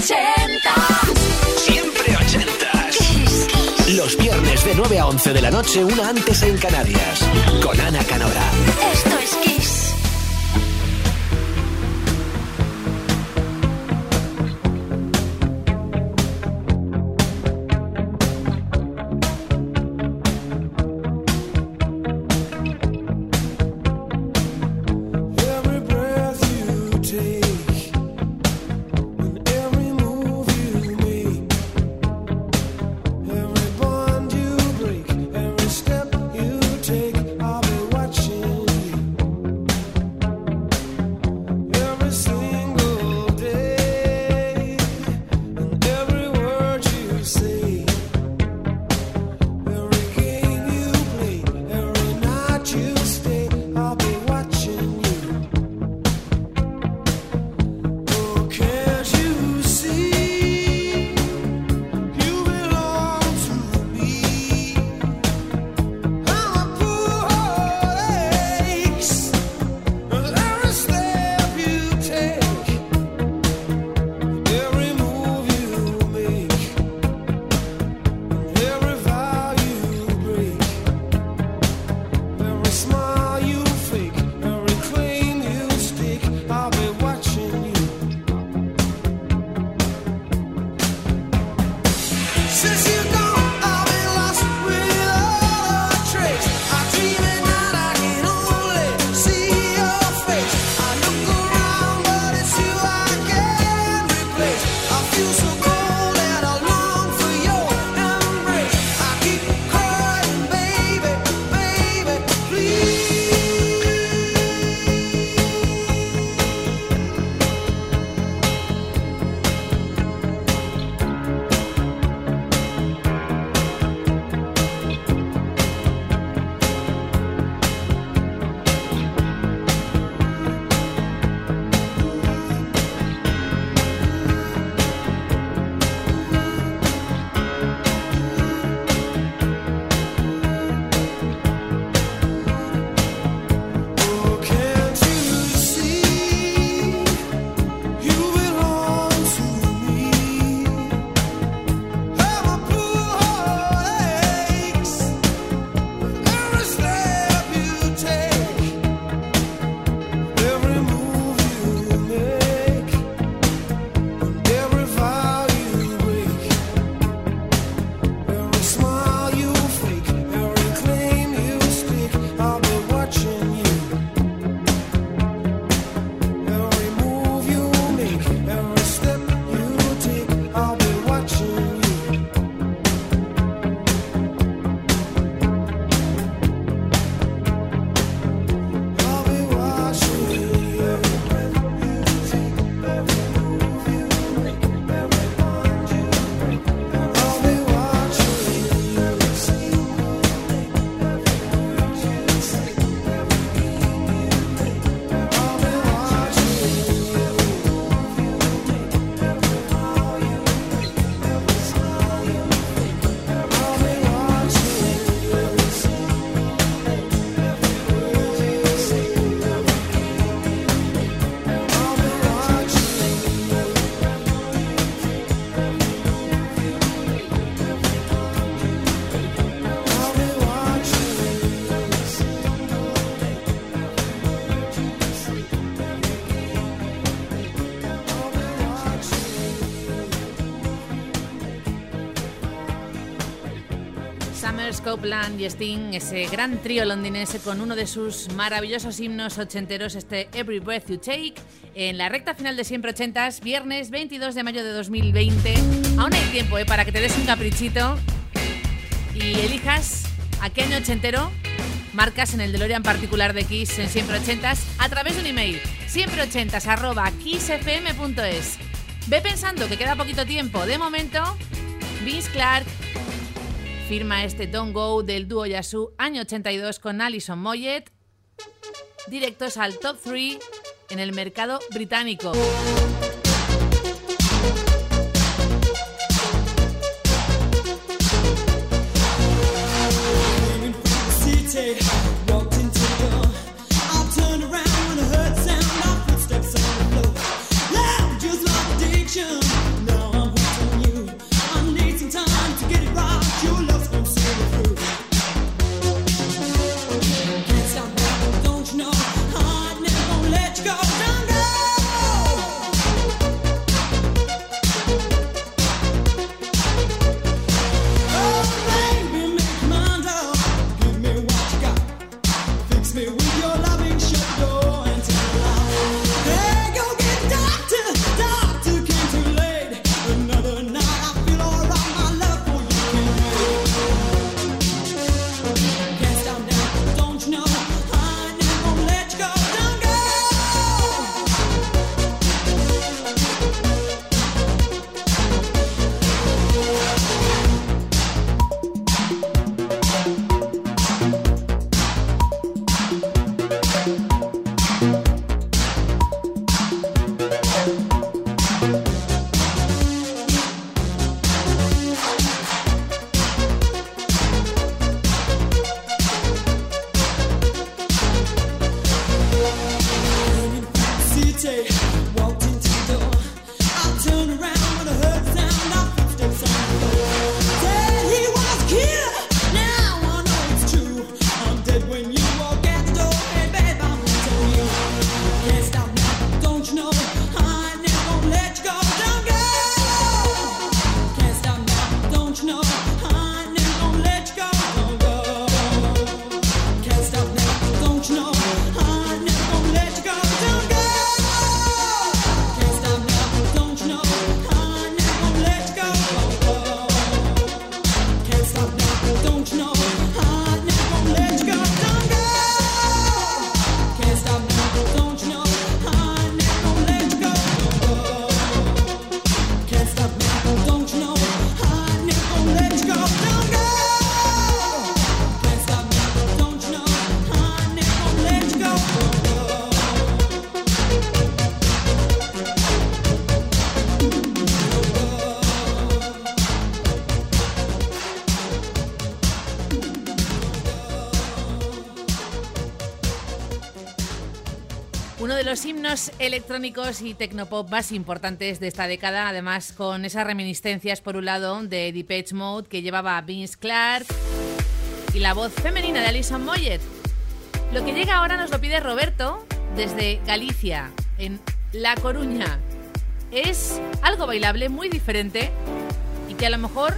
ochentas. Siempre ochentas. Kiss, kiss. Los viernes de 9 a 11 de la noche, una antes en Canarias. Con Ana Canora. Esto es Summers, Copeland y Sting, ese gran trío londinense con uno de sus maravillosos himnos ochenteros, este Every Breath You Take, en la recta final de Siempre Ochentas, viernes 22 de mayo de 2020. Aún hay tiempo ¿eh? para que te des un caprichito y elijas a qué año ochentero marcas en el DeLorean particular de Kiss en Siempre Ochentas a través de un email, siempreochentas arroba kissfm.es. Ve pensando que queda poquito tiempo. De momento, Vince Clark, firma este Don't Go del dúo Yasu año 82 con Alison Moyet, directos al top 3 en el mercado británico. Los himnos electrónicos y tecnopop más importantes de esta década, además con esas reminiscencias por un lado de Depeche Mode que llevaba Vince Clark y la voz femenina de Alison Moyet. Lo que llega ahora nos lo pide Roberto desde Galicia, en La Coruña. Es algo bailable muy diferente y que a lo mejor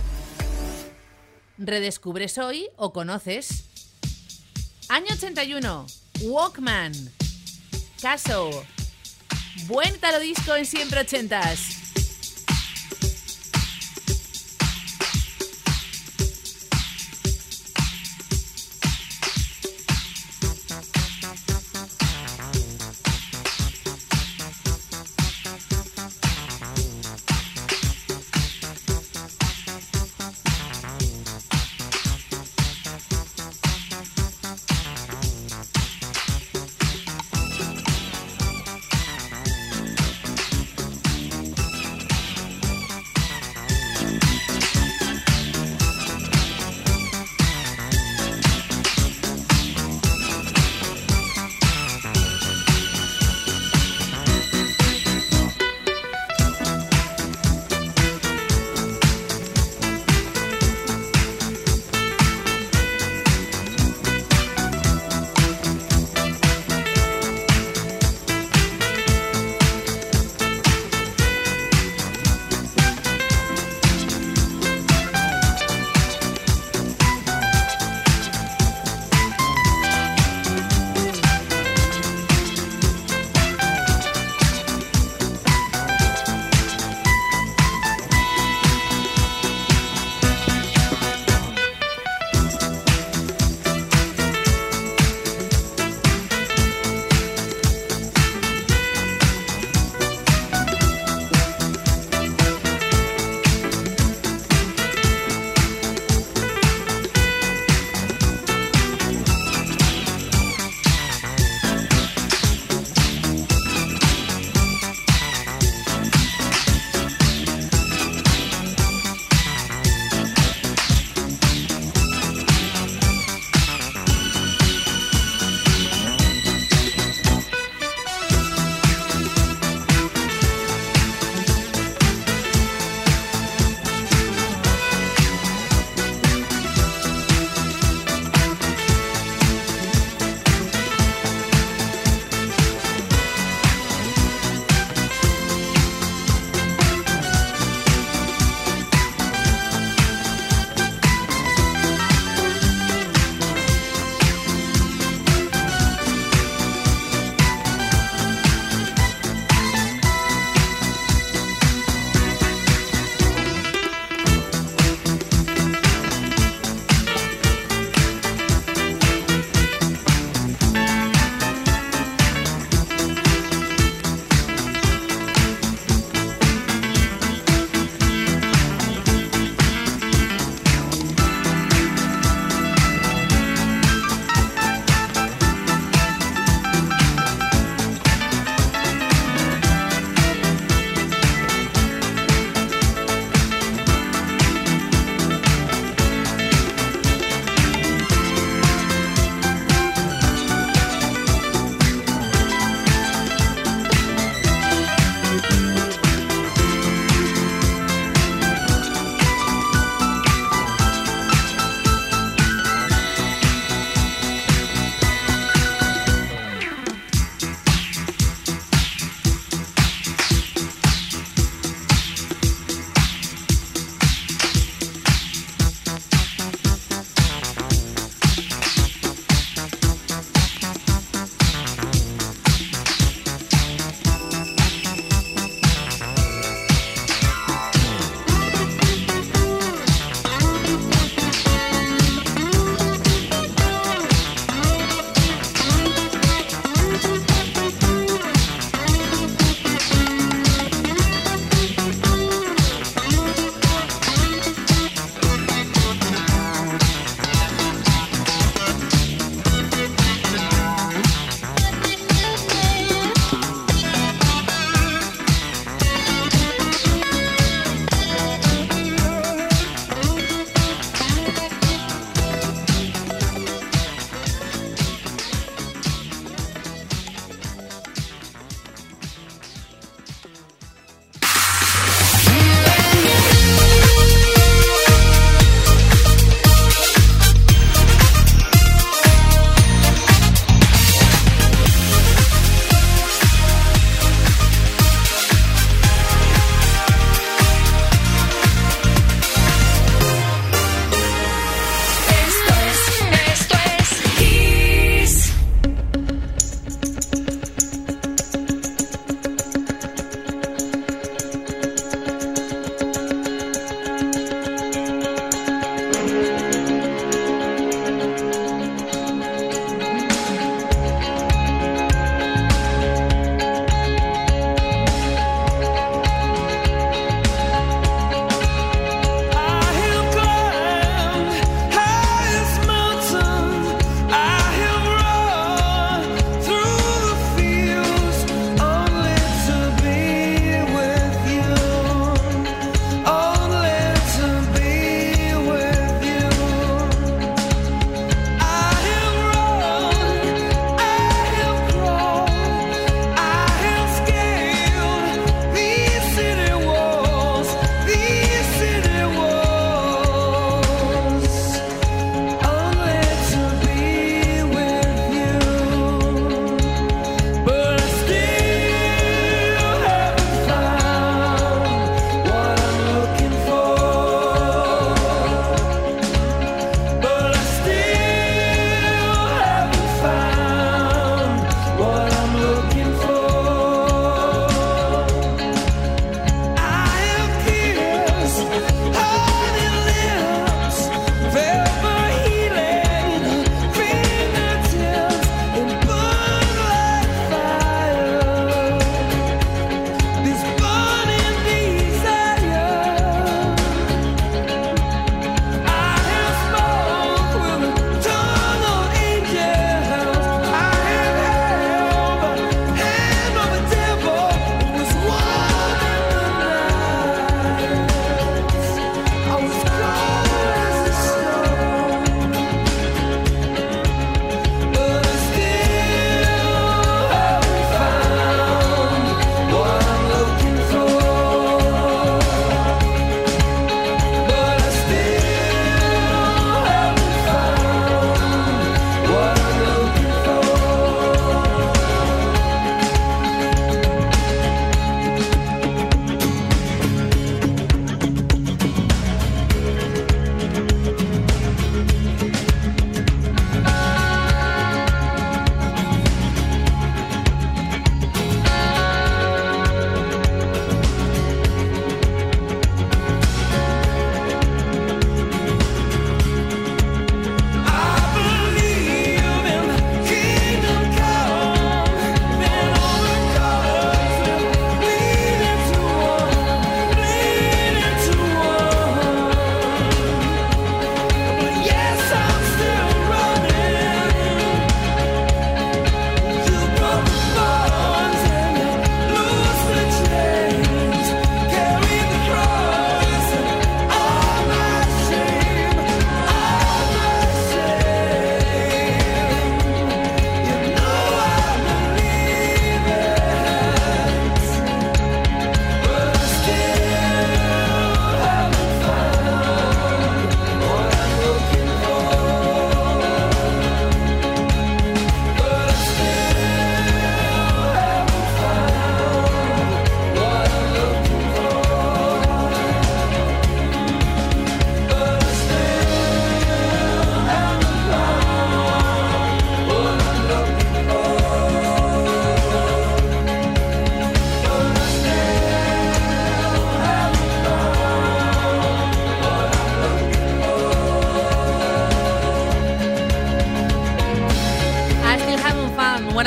redescubres hoy o conoces. Año 81, Walkman, Caso, buen talo disco en siempre ochentas.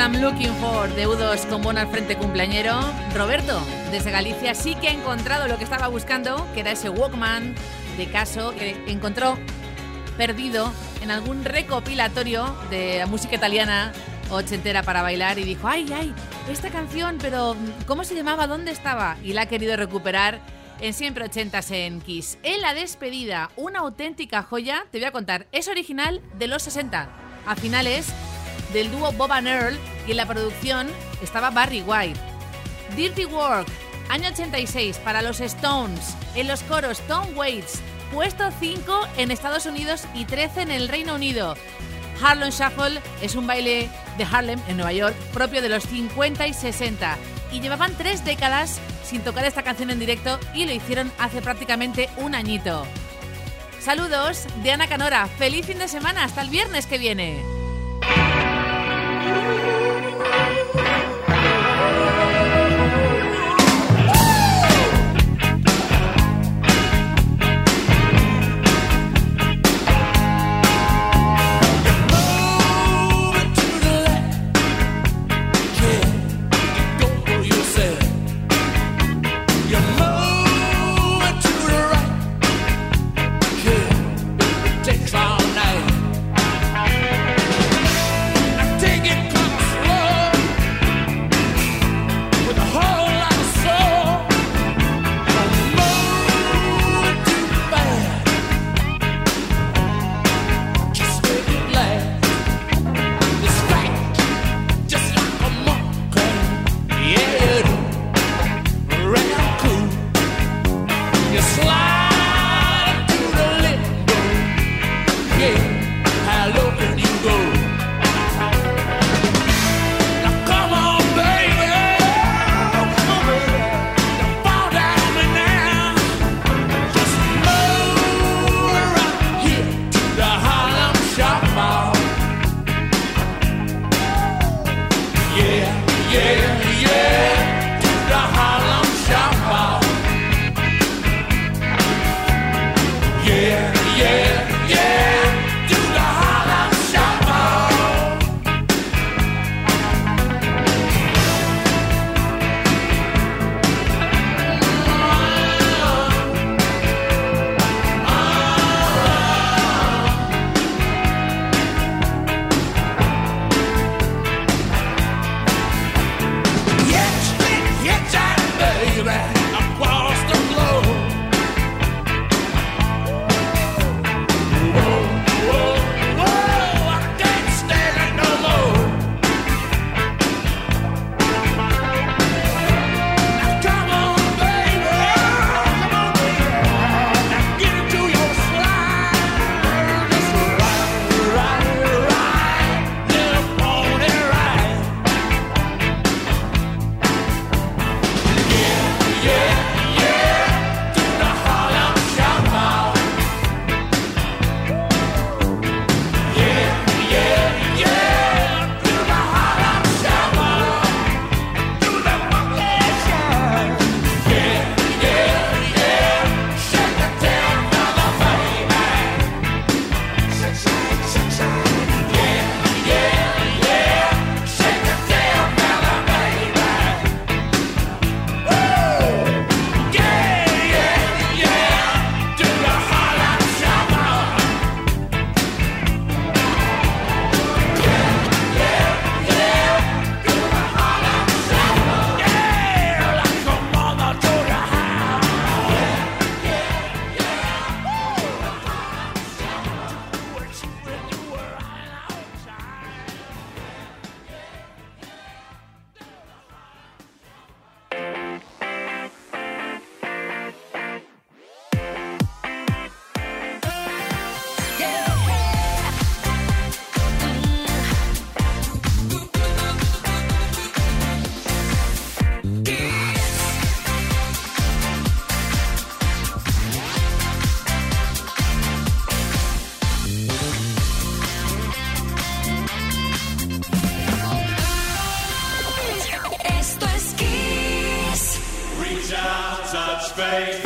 I'm looking for deudos con bono al frente cumpleañero. Roberto, desde Galicia, sí que ha encontrado lo que estaba buscando, que era ese Walkman de caso que encontró perdido en algún recopilatorio de la música italiana ochentera para bailar y dijo, ay, ay, esta canción, pero ¿cómo se llamaba? ¿Dónde estaba? Y la ha querido recuperar en siempre ochentas en Kiss. En la despedida, una auténtica joya, te voy a contar, es original de los 60, a finales del dúo Bob and Earl y en la producción estaba Barry White. Dirty Work, año 86 para los Stones, en los coros Tom Waits, puesto 5 en Estados Unidos y 13 en el Reino Unido. Harlem Shuffle es un baile de Harlem en Nueva York propio de los 50 y 60 y llevaban tres décadas sin tocar esta canción en directo y lo hicieron hace prácticamente un añito. Saludos de Ana Canora, feliz fin de semana, hasta el viernes que viene. space.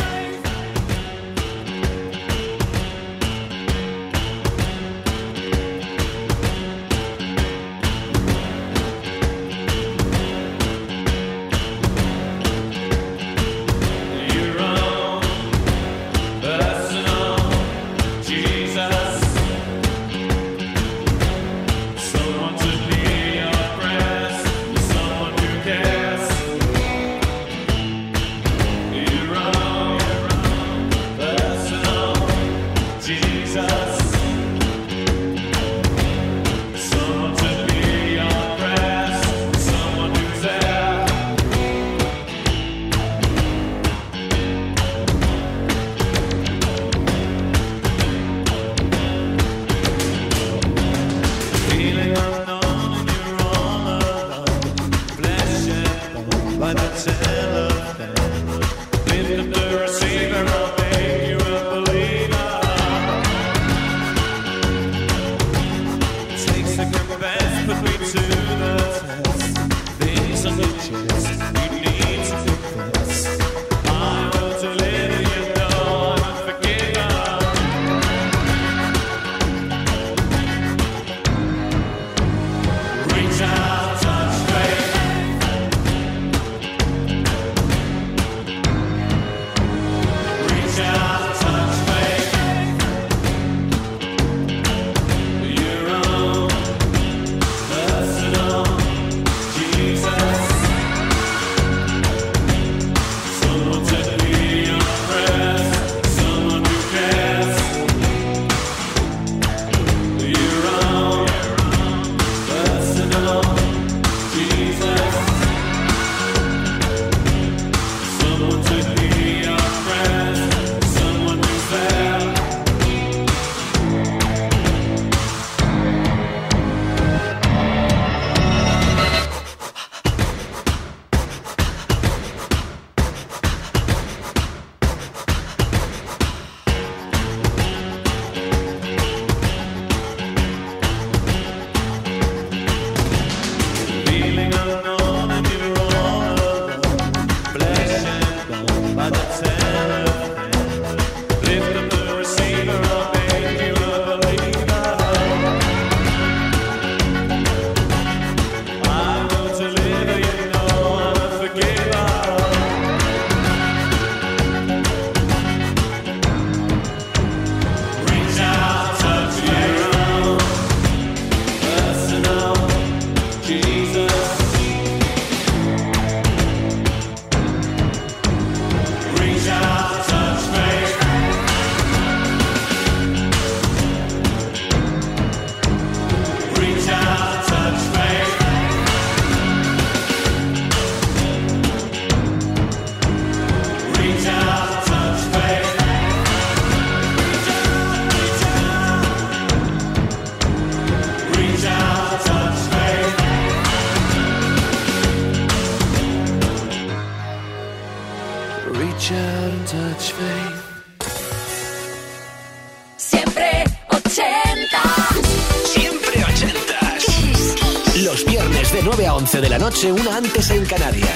Noche, una antes en Canarias.